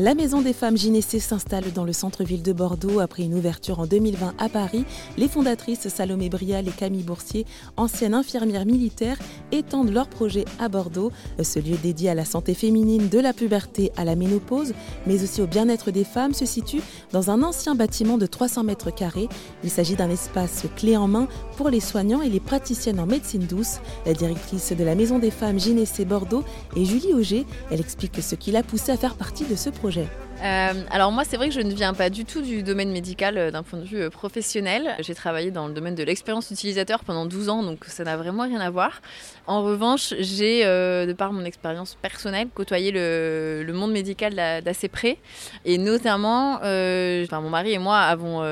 La Maison des Femmes Gynécées s'installe dans le centre-ville de Bordeaux après une ouverture en 2020 à Paris. Les fondatrices Salomé Brial et Camille Boursier, anciennes infirmières militaires, étendent leur projet à Bordeaux. Ce lieu dédié à la santé féminine de la puberté à la ménopause, mais aussi au bien-être des femmes, se situe dans un ancien bâtiment de 300 mètres carrés. Il s'agit d'un espace clé en main pour les soignants et les praticiennes en médecine douce. La directrice de la Maison des Femmes Gynécées Bordeaux est Julie Auger. Elle explique ce qui l'a poussée à faire partie de ce projet euh, alors moi c'est vrai que je ne viens pas du tout du domaine médical euh, d'un point de vue euh, professionnel. J'ai travaillé dans le domaine de l'expérience utilisateur pendant 12 ans donc ça n'a vraiment rien à voir. En revanche j'ai de par mon expérience personnelle côtoyé le, monde médical d'assez près et notamment enfin, mon mari et moi avons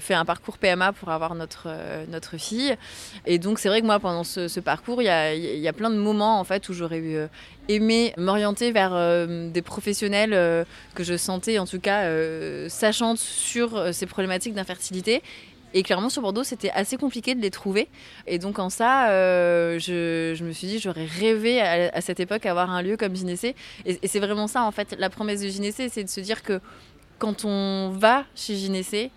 fait un parcours PMA pour avoir notre, notre fille et donc c'est vrai que moi pendant ce, parcours il y a, y a, plein de moments en fait où j'aurais eu aimé m'orienter vers euh, des professionnels euh, que je sentais en tout cas euh, sachant sur ces problématiques d'infertilité. Et clairement, sur Bordeaux, c'était assez compliqué de les trouver. Et donc, en ça, je, me suis dit, j'aurais rêvé à, cette époque avoir un lieu comme Gynécée. Et, c'est vraiment ça, en fait. La promesse de Gynécée, c'est de se dire que quand on va chez Gynécée,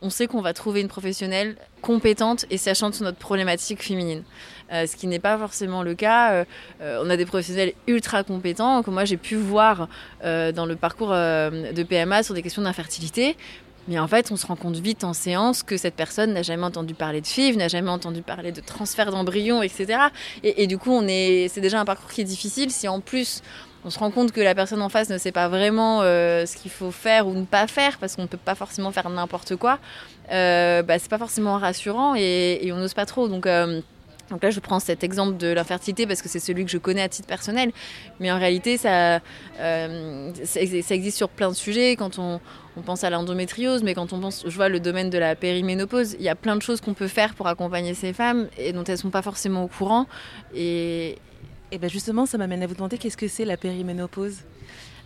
on sait qu'on va trouver une professionnelle compétente et sachant sur notre problématique féminine. Euh, ce qui n'est pas forcément le cas. Euh, euh, on a des professionnels ultra compétents que moi j'ai pu voir dans le parcours de PMA sur des questions d'infertilité. Mais en fait, on se rend compte vite en séance que cette personne n'a jamais entendu parler de FIV, n'a jamais entendu parler de transfert d'embryon, etc. Et, du coup, on est, c'est déjà un parcours qui est difficile. Si en plus on se rend compte que la personne en face ne sait pas vraiment euh, ce qu'il faut faire ou ne pas faire, parce qu'on ne peut pas forcément faire n'importe quoi, euh, bah, c'est pas forcément rassurant et, on n'ose pas trop. Donc, euh, donc là, je prends cet exemple de l'infertilité parce que c'est celui que je connais à titre personnel. Mais en réalité, ça, euh, ça, existe sur plein de sujets. Quand on, on pense à l'endométriose, mais quand on pense, je vois le domaine de la périménopause, il y a plein de choses qu'on peut faire pour accompagner ces femmes et dont elles ne sont pas forcément au courant. Et, et bien justement, ça m'amène à vous demander qu'est-ce que c'est la périménopause?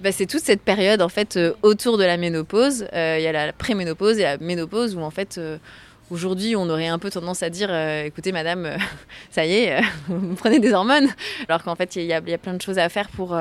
Bah, c'est toute cette période en fait euh, autour de la ménopause. Euh, il y a la préménopause et la ménopause où en fait aujourd'hui on aurait un peu tendance à dire écoutez madame, ça y est, vous prenez des hormones, alors qu'en fait il y, a plein de choses à faire pour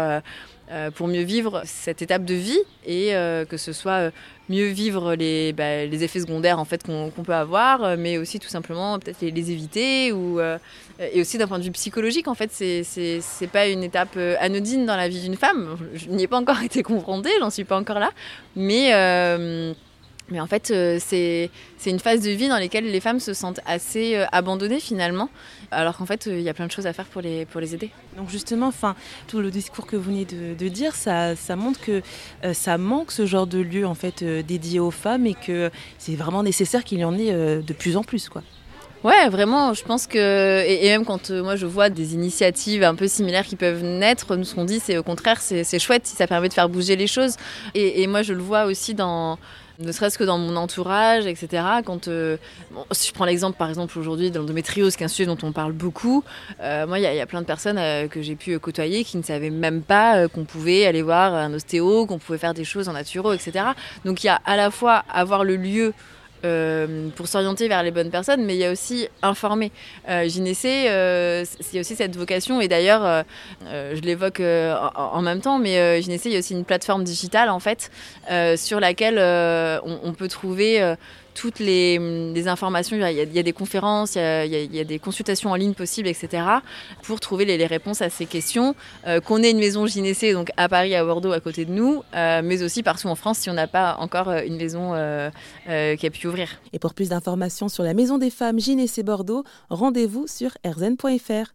pour mieux vivre cette étape de vie et que ce soit mieux vivre les, bah, les effets secondaires en fait qu'on peut avoir, euh, mais aussi tout simplement peut-être les, éviter ou euh, et aussi d'un point de vue psychologique en fait c'est pas une étape euh, anodine dans la vie d'une femme. Je n'y ai pas encore été confrontée, j'en suis pas encore là, mais mais en fait, euh, c'est une phase de vie dans laquelle les femmes se sentent assez euh, abandonnées finalement, alors qu'en fait, euh, il y a plein de choses à faire pour les, pour les aider. Donc justement, enfin, tout le discours que vous venez de, dire, ça, ça, montre que ça manque ce genre de lieu en fait dédié aux femmes et que c'est vraiment nécessaire qu'il y en ait de plus en plus, quoi. Ouais, vraiment, je pense que, et, même quand moi je vois des initiatives un peu similaires qui peuvent naître, nous ce qu'on dit, c'est au contraire, c'est chouette si ça permet de faire bouger les choses. Et, et moi je le vois aussi dans, ne serait-ce que dans mon entourage, etc. Quand, euh, si je prends l'exemple, par exemple, aujourd'hui, dans l'endométriose, qui est un sujet dont on parle beaucoup, euh, moi, il y, a plein de personnes euh, que j'ai pu côtoyer qui ne savaient même pas qu'on pouvait aller voir un ostéo, qu'on pouvait faire des choses en naturo, etc. Donc, il y a à la fois avoir le lieu euh, pour s'orienter vers les bonnes personnes, mais il y a aussi informer. Euh, euh, il y a aussi cette vocation, et d'ailleurs, euh, euh, je l'évoque en, même temps, mais Gynécée, il y a aussi une plateforme digitale, en fait, sur laquelle on, peut trouver toutes les, informations. Il y, a, des conférences, il y a, des consultations en ligne possibles, etc. pour trouver les, réponses à ces questions. Euh, qu'on ait une maison gynécée, donc à Paris, à Bordeaux, à côté de nous, euh, mais aussi partout en France si on n'a pas encore euh, une maison qui a pu ouvrir. Et pour plus d'informations sur la Maison des Femmes Gynécée Bordeaux, rendez-vous sur rzn.fr.